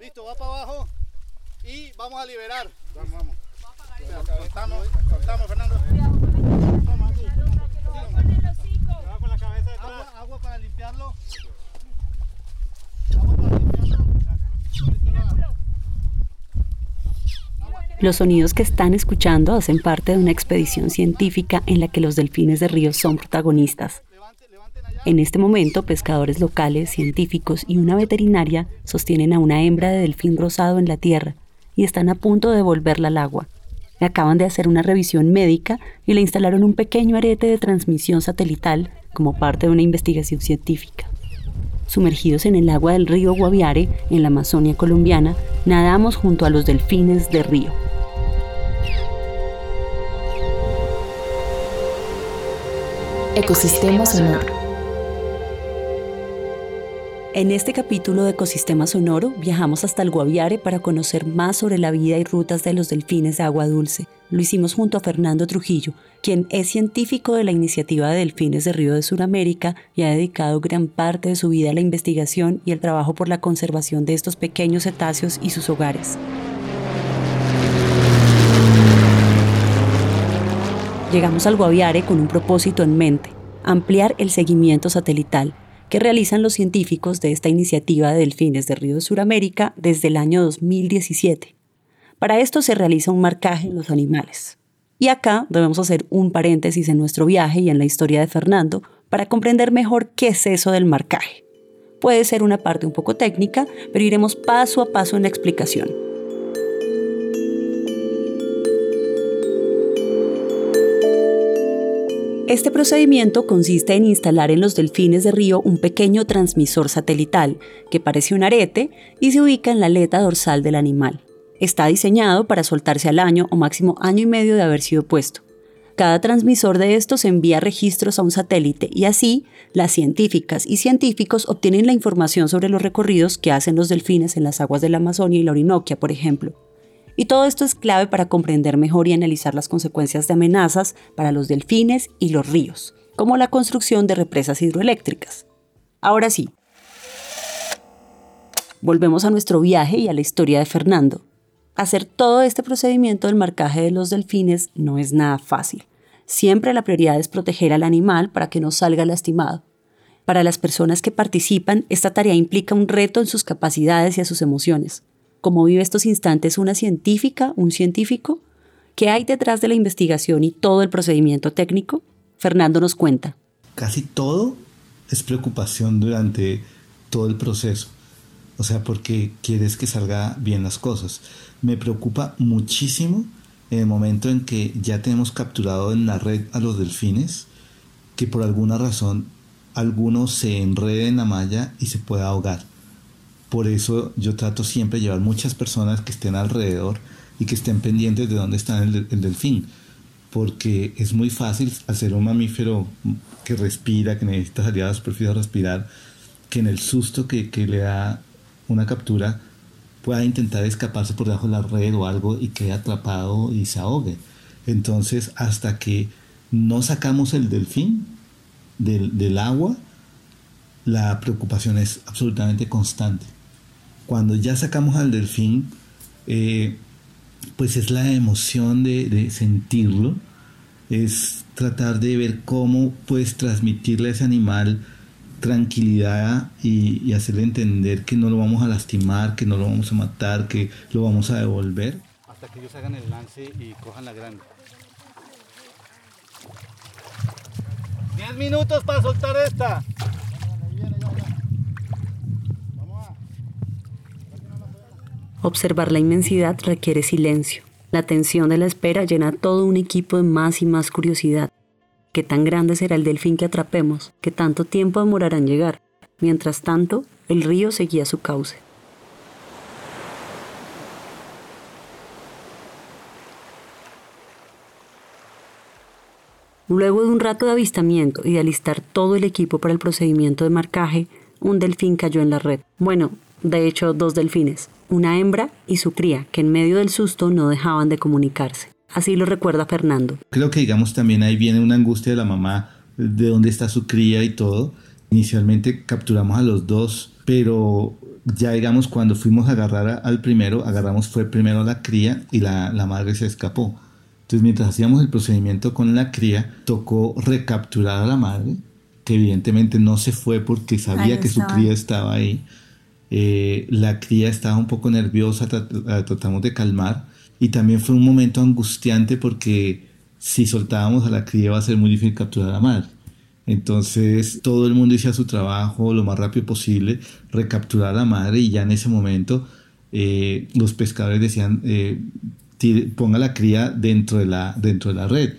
Listo, va para abajo y vamos a liberar. Vamos, vamos. Soltamos, soltamos, Fernando. Agua, agua para limpiarlo. Agua para limpiarlo. Los sonidos que están escuchando hacen parte de una expedición científica en la que los delfines de río son protagonistas. En este momento, pescadores locales, científicos y una veterinaria sostienen a una hembra de delfín rosado en la tierra y están a punto de devolverla al agua. Acaban de hacer una revisión médica y le instalaron un pequeño arete de transmisión satelital como parte de una investigación científica. Sumergidos en el agua del río Guaviare, en la Amazonia colombiana, nadamos junto a los delfines de río. Ecosistema sonoro. En este capítulo de Ecosistema Sonoro viajamos hasta el Guaviare para conocer más sobre la vida y rutas de los delfines de agua dulce. Lo hicimos junto a Fernando Trujillo, quien es científico de la iniciativa de Delfines de Río de Sudamérica y ha dedicado gran parte de su vida a la investigación y el trabajo por la conservación de estos pequeños cetáceos y sus hogares. Llegamos al Guaviare con un propósito en mente, ampliar el seguimiento satelital que realizan los científicos de esta iniciativa de delfines de Río de Sudamérica desde el año 2017. Para esto se realiza un marcaje en los animales. Y acá debemos hacer un paréntesis en nuestro viaje y en la historia de Fernando para comprender mejor qué es eso del marcaje. Puede ser una parte un poco técnica, pero iremos paso a paso en la explicación. Este procedimiento consiste en instalar en los delfines de río un pequeño transmisor satelital que parece un arete y se ubica en la aleta dorsal del animal. Está diseñado para soltarse al año o máximo año y medio de haber sido puesto. Cada transmisor de estos envía registros a un satélite y así las científicas y científicos obtienen la información sobre los recorridos que hacen los delfines en las aguas de la Amazonia y la Orinoquia, por ejemplo. Y todo esto es clave para comprender mejor y analizar las consecuencias de amenazas para los delfines y los ríos, como la construcción de represas hidroeléctricas. Ahora sí, volvemos a nuestro viaje y a la historia de Fernando. Hacer todo este procedimiento del marcaje de los delfines no es nada fácil. Siempre la prioridad es proteger al animal para que no salga lastimado. Para las personas que participan, esta tarea implica un reto en sus capacidades y a sus emociones cómo vive estos instantes una científica, un científico, qué hay detrás de la investigación y todo el procedimiento técnico, Fernando nos cuenta. Casi todo es preocupación durante todo el proceso. O sea, porque quieres que salga bien las cosas. Me preocupa muchísimo en el momento en que ya tenemos capturado en la red a los delfines, que por alguna razón alguno se enrede en la malla y se pueda ahogar. Por eso yo trato siempre de llevar muchas personas que estén alrededor y que estén pendientes de dónde está el, delfín. Porque es muy fácil hacer un mamífero que respira, que necesita salir a la superficie respirar, que en el susto que, le da una captura pueda intentar escaparse por debajo de la red o algo y quede atrapado y se ahogue. Entonces, hasta que no sacamos el delfín del, del agua, la preocupación es absolutamente constante. Cuando ya sacamos al delfín, eh, pues es la emoción de, sentirlo, es tratar de ver cómo puedes transmitirle a ese animal tranquilidad y, hacerle entender que no lo vamos a lastimar, que no lo vamos a matar, que lo vamos a devolver. Hasta que ellos hagan el lance y cojan la grande. 10 minutos para soltar esta. Observar la inmensidad requiere silencio. La tensión de la espera llena todo un equipo de más y más curiosidad. ¿Qué tan grande será el delfín que atrapemos? ¿Qué tanto tiempo demorará en llegar? Mientras tanto, el río seguía su cauce. Luego de un rato de avistamiento y de alistar todo el equipo para el procedimiento de marcaje, un delfín cayó en la red. Bueno, de hecho, dos delfines, una hembra y su cría, que en medio del susto no dejaban de comunicarse. Así lo recuerda Fernando. Creo que digamos también ahí viene una angustia de la mamá de dónde está su cría y todo. Inicialmente capturamos a los dos pero ya digamos cuando fuimos a agarrar al primero, agarramos fue primero la cría y la, la madre se escapó. Entonces mientras hacíamos el procedimiento con la cría, tocó recapturar a la madre, que evidentemente no se fue porque sabía que su cría estaba ahí. Eh, la cría estaba un poco nerviosa, la tratamos de calmar y también fue un momento angustiante porque si soltábamos a la cría iba a ser muy difícil capturar a la madre. Entonces todo el mundo hacía su trabajo lo más rápido posible, recapturar a la madre y ya en ese momento eh, los pescadores decían eh, ponga la cría dentro de la, dentro de la red.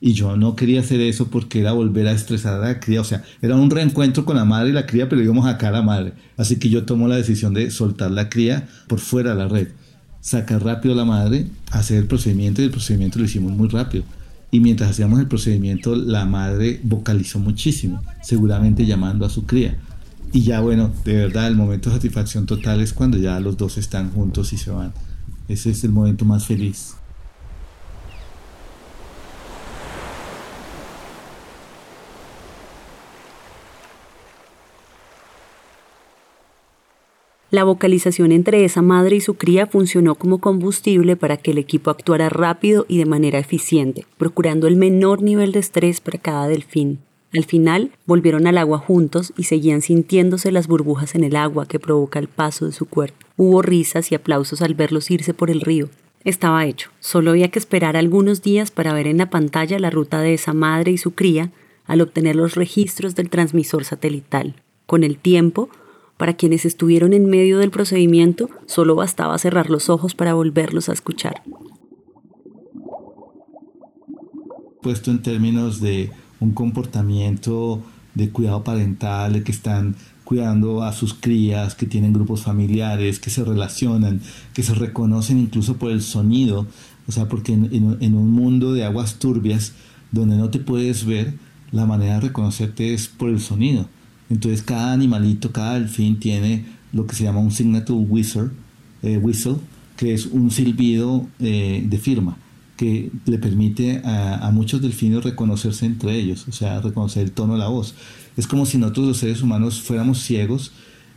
Y yo no quería hacer eso porque era volver a estresar a la cría. O sea, era un reencuentro con la madre y la cría, pero íbamos acá a la madre. Así que yo tomo la decisión de soltar la cría por fuera de la red. Sacar rápido a la madre, hacer el procedimiento y el procedimiento lo hicimos muy rápido. Y mientras hacíamos el procedimiento, la madre vocalizó muchísimo, seguramente llamando a su cría. Y ya bueno, de verdad, el momento de satisfacción total es cuando ya los dos están juntos y se van. Ese es el momento más feliz. La vocalización entre esa madre y su cría funcionó como combustible para que el equipo actuara rápido y de manera eficiente, procurando el menor nivel de estrés para cada delfín. Al final, volvieron al agua juntos y seguían sintiéndose las burbujas en el agua que provoca el paso de su cuerpo. Hubo risas y aplausos al verlos irse por el río. Estaba hecho. Solo había que esperar algunos días para ver en la pantalla la ruta de esa madre y su cría al obtener los registros del transmisor satelital. Con el tiempo, para quienes estuvieron en medio del procedimiento, solo bastaba cerrar los ojos para volverlos a escuchar. Puesto en términos de un comportamiento de cuidado parental, que están cuidando a sus crías, que tienen grupos familiares, que se relacionan, que se reconocen incluso por el sonido, o sea, porque en, en un mundo de aguas turbias, donde no te puedes ver, la manera de reconocerte es por el sonido. Entonces cada animalito, cada delfín tiene lo que se llama un signature whistle, eh, whistle que es un silbido eh, de firma que le permite a, muchos delfines reconocerse entre ellos, o sea, reconocer el tono de la voz. Es como si nosotros los seres humanos fuéramos ciegos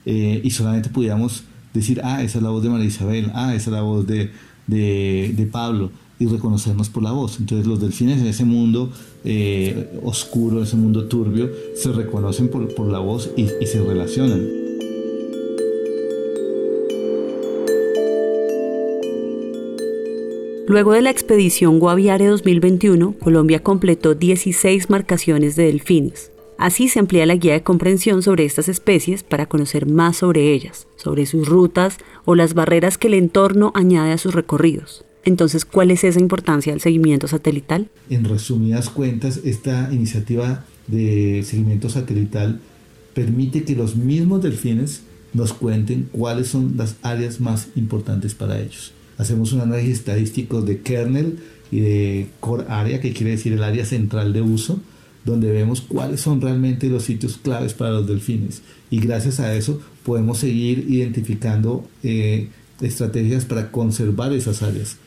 eh, y solamente pudiéramos decir, ah, esa es la voz de María Isabel, ah, esa es la voz de, de Pablo, y reconocernos por la voz. Entonces los delfines en ese mundo eh, oscuro, ese mundo turbio, se reconocen por, por la voz y, y se relacionan. Luego de la expedición Guaviare 2021, Colombia completó 16 marcaciones de delfines. Así se amplía la guía de comprensión sobre estas especies para conocer más sobre ellas, sobre sus rutas o las barreras que el entorno añade a sus recorridos. Entonces, ¿cuál es esa importancia del seguimiento satelital? En resumidas cuentas, esta iniciativa de seguimiento satelital permite que los mismos delfines nos cuenten cuáles son las áreas más importantes para ellos. Hacemos un análisis estadístico de kernel y de core area, que quiere decir el área central de uso, donde vemos cuáles son realmente los sitios claves para los delfines. Y gracias a eso podemos seguir identificando eh, estrategias para conservar esas áreas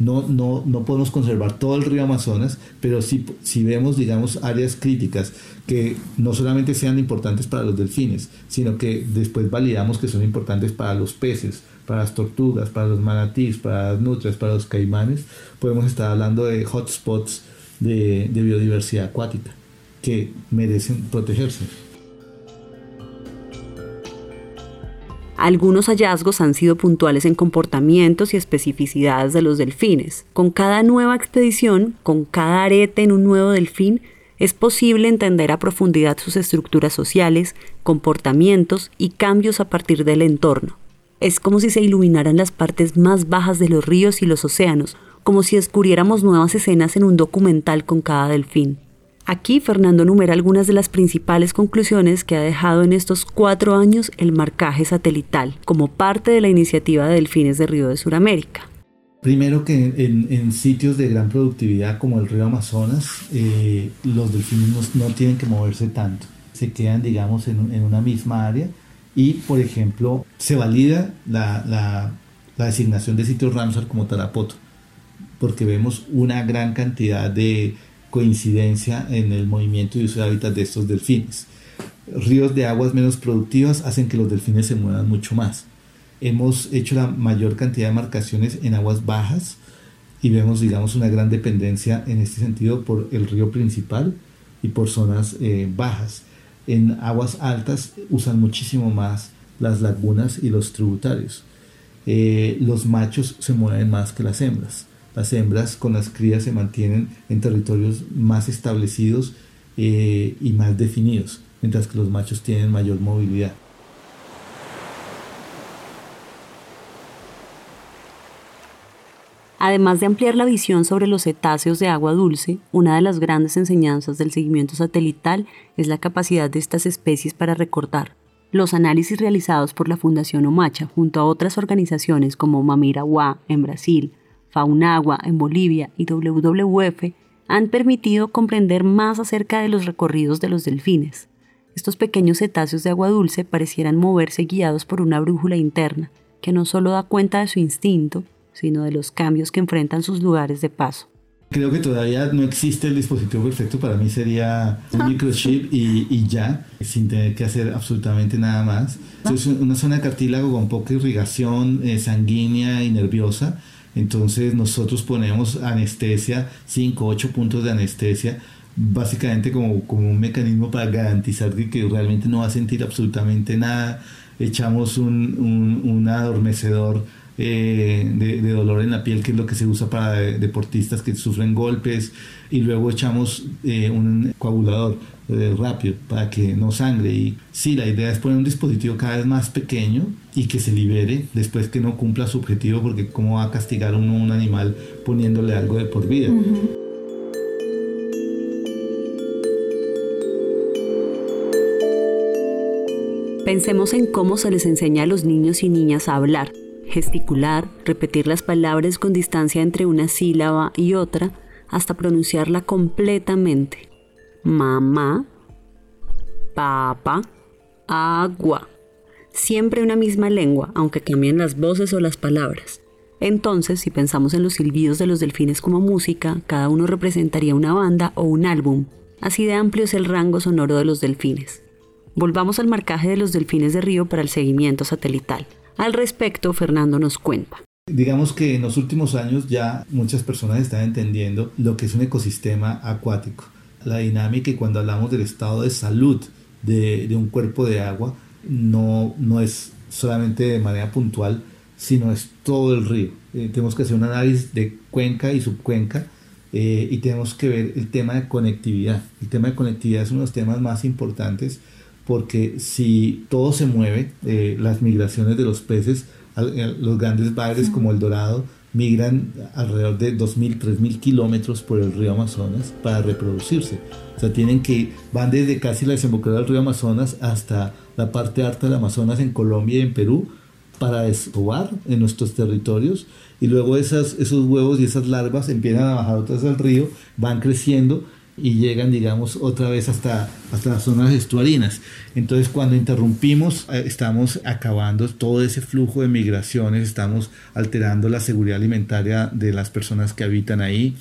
no, no, no podemos conservar todo el río Amazonas, pero sí, si vemos, digamos, áreas críticas que no solamente sean importantes para los delfines, sino que después validamos que son importantes para los peces, para las tortugas, para los manatíes, para las nutrias, para los caimanes, podemos estar hablando de hotspots de, de biodiversidad acuática que merecen protegerse. Algunos hallazgos han sido puntuales en comportamientos y especificidades de los delfines. Con cada nueva expedición, con cada arete en un nuevo delfín, es posible entender a profundidad sus estructuras sociales, comportamientos y cambios a partir del entorno. Es como si se iluminaran las partes más bajas de los ríos y los océanos, como si descubriéramos nuevas escenas en un documental con cada delfín. Aquí Fernando numera algunas de las principales conclusiones que ha dejado en estos cuatro años el marcaje satelital como parte de la iniciativa de Delfines de Río de Sudamérica. Primero que en, sitios de gran productividad como el río Amazonas, eh, los delfines no, tienen que moverse tanto, se quedan digamos en, una misma área y por ejemplo se valida la, la, la designación de sitios Ramsar como Tarapoto, porque vemos una gran cantidad de coincidencia en el movimiento y uso de hábitat de estos delfines. ríos de aguas menos productivas hacen que los delfines se muevan mucho más. Hemos hecho la mayor cantidad de marcaciones en aguas bajas y vemos, digamos, una gran dependencia en este sentido por el río principal y por zonas eh, bajas. En aguas altas usan muchísimo más las lagunas y los tributarios. Eh, los machos se mueven más que las hembras. Las hembras con las crías se mantienen en territorios más establecidos eh, y más definidos, mientras que los machos tienen mayor movilidad. Además de ampliar la visión sobre los cetáceos de agua dulce, una de las grandes enseñanzas del seguimiento satelital es la capacidad de estas especies para recordar. Los análisis realizados por la Fundación Omacha junto a otras organizaciones como Mamirawa en Brasil, Faunagua en Bolivia y WWF han permitido comprender más acerca de los recorridos de los delfines. Estos pequeños cetáceos de agua dulce parecieran moverse guiados por una brújula interna, que no solo da cuenta de su instinto, sino de los cambios que enfrentan sus lugares de paso. Creo que todavía no existe el dispositivo perfecto. Para mí sería un microchip y, ya, sin tener que hacer absolutamente nada más. Es una zona de cartílago con poca irrigación eh, sanguínea y nerviosa. Entonces nosotros ponemos anestesia, 5, 8 puntos de anestesia, básicamente como, como un mecanismo para garantizar que, realmente no va a sentir absolutamente nada. Echamos un, un, un adormecedor eh, de, dolor en la piel, que es lo que se usa para deportistas que sufren golpes, y luego echamos eh, un coagulador eh, rápido para que no sangre. Y sí, la idea es poner un dispositivo cada vez más pequeño y que se libere después que no cumpla su objetivo, porque cómo va a castigar uno un animal poniéndole algo de por vida. Pensemos en cómo se les enseña a los niños y niñas a hablar gesticular, repetir las palabras con distancia entre una sílaba y otra hasta pronunciarla completamente. Mamá, papá, agua. Siempre una misma lengua, aunque cambien las voces o las palabras. Entonces, si pensamos en los silbidos de los delfines como música, cada uno representaría una banda o un álbum. Así de amplio es el rango sonoro de los delfines. Volvamos al marcaje de los delfines de río para el seguimiento satelital. Al respecto, Fernando nos cuenta. Digamos que en los últimos años ya muchas personas están entendiendo lo que es un ecosistema acuático, la dinámica y cuando hablamos del estado de salud de, un cuerpo de agua, no, no es solamente de manera puntual, sino es todo el río. Eh, tenemos que hacer un análisis de cuenca y subcuenca eh, y tenemos que ver el tema de conectividad. El tema de conectividad es uno de los temas más importantes porque si todo se mueve, eh, las migraciones de los peces, eh, los grandes bagres como el dorado, migran alrededor de 2.000, 3.000 kilómetros por el río Amazonas para reproducirse. O sea, tienen que, van desde casi la desembocadura del río Amazonas hasta la parte alta del Amazonas en Colombia y en Perú para desovar en nuestros territorios y luego esas, esos huevos y esas larvas empiezan a bajar otras al río, van creciendo y llegan, digamos, otra vez hasta, hasta las zonas estuarinas. Entonces, cuando interrumpimos, eh, estamos acabando todo ese flujo de migraciones, estamos alterando la seguridad alimentaria de las personas que habitan ahí.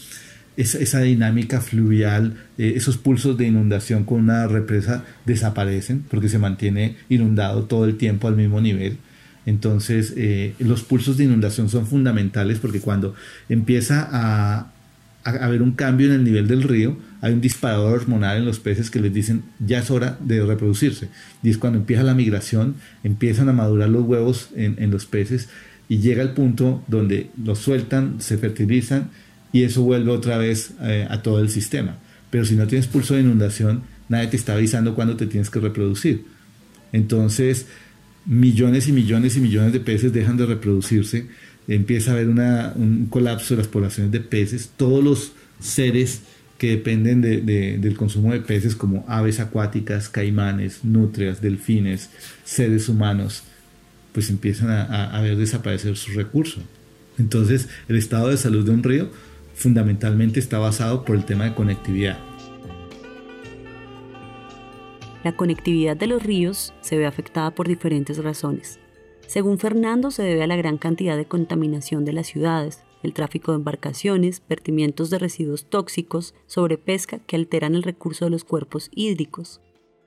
Esa, dinámica fluvial, eh, esos pulsos de inundación con una represa desaparecen porque se mantiene inundado todo el tiempo al mismo nivel. Entonces, eh, los pulsos de inundación son fundamentales porque cuando empieza a, a haber un cambio en el nivel del río, hay un disparador hormonal en los peces que les dicen ya es hora de reproducirse. Y es cuando empieza la migración, empiezan a madurar los huevos en, los peces y llega el punto donde los sueltan, se fertilizan y eso vuelve otra vez eh, a todo el sistema. Pero si no tienes pulso de inundación, nadie te está avisando cuándo te tienes que reproducir. Entonces, millones y millones y millones de peces dejan de reproducirse, empieza a haber un colapso de las poblaciones de peces, todos los seres que dependen del consumo de peces como aves acuáticas, caimanes, nutrias, delfines, seres humanos, pues empiezan a, ver desaparecer sus recursos. Entonces, el estado de salud de un río fundamentalmente está basado por el tema de conectividad. La conectividad de los ríos se ve afectada por diferentes razones. Según Fernando, se debe a la gran cantidad de contaminación de las ciudades, el tráfico de embarcaciones, vertimientos de residuos tóxicos, sobrepesca que alteran el recurso de los cuerpos hídricos.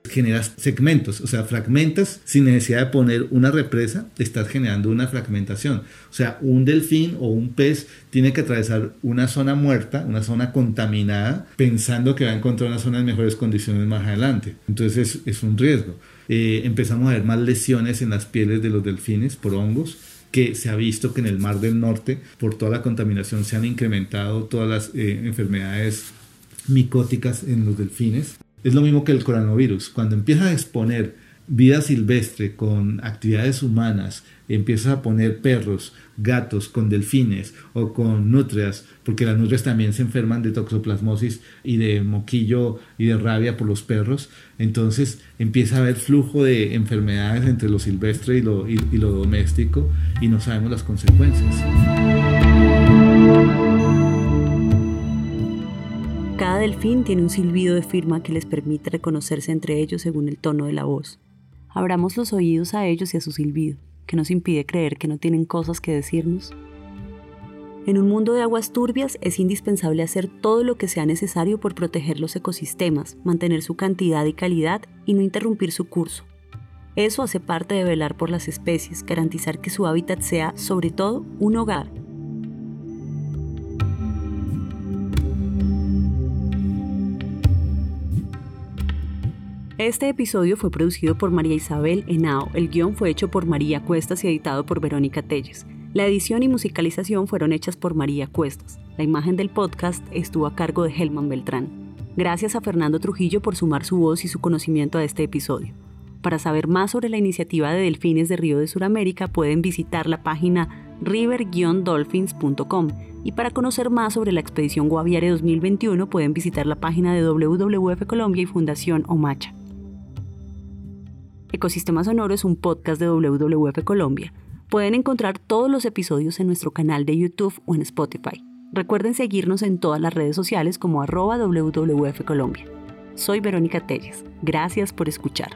generas segmentos, o sea, fragmentas sin necesidad de poner una represa, estás generando una fragmentación. O sea, un delfín o un pez tiene que atravesar una zona muerta, una zona contaminada, pensando que va a encontrar una zona en mejores condiciones más adelante. Entonces es, un riesgo. Eh, empezamos a ver más lesiones en las pieles de los delfines por hongos que se ha visto que en el Mar del Norte, por toda la contaminación, se han incrementado todas las eh, enfermedades micóticas en los delfines. Es lo mismo que el coronavirus. Cuando empieza a exponer vida silvestre con actividades humanas, empiezas a poner perros, gatos con delfines o con nutrias, porque las nutrias también se enferman de toxoplasmosis y de moquillo y de rabia por los perros, entonces empieza a haber flujo de enfermedades entre lo silvestre y lo, y lo doméstico y no sabemos las consecuencias. Cada delfín tiene un silbido de firma que les permite reconocerse entre ellos según el tono de la voz. Abramos los oídos a ellos y a su silbido, que nos impide creer que no tienen cosas que decirnos. En un mundo de aguas turbias es indispensable hacer todo lo que sea necesario por proteger los ecosistemas, mantener su cantidad y calidad y no interrumpir su curso. Eso hace parte de velar por las especies, garantizar que su hábitat sea, sobre todo, un hogar Este episodio fue producido por María Isabel Henao. El guion fue hecho por María Cuestas y editado por Verónica Telles. La edición y musicalización fueron hechas por María Cuestas. La imagen del podcast estuvo a cargo de Helman Beltrán. Gracias a Fernando Trujillo por sumar su voz y su conocimiento a este episodio. Para saber más sobre la iniciativa de Delfines de Río de Sudamérica pueden visitar la página river-dolphins.com y para conocer más sobre la expedición Guaviare 2021 pueden visitar la página de WWF Colombia y Fundación Omacha. Ecosistema Sonoro es un podcast de WWF Colombia. Pueden encontrar todos los episodios en nuestro canal de YouTube o en Spotify. Recuerden seguirnos en todas las redes sociales como arroba WWF Colombia. Soy Verónica Telles. Gracias por escuchar.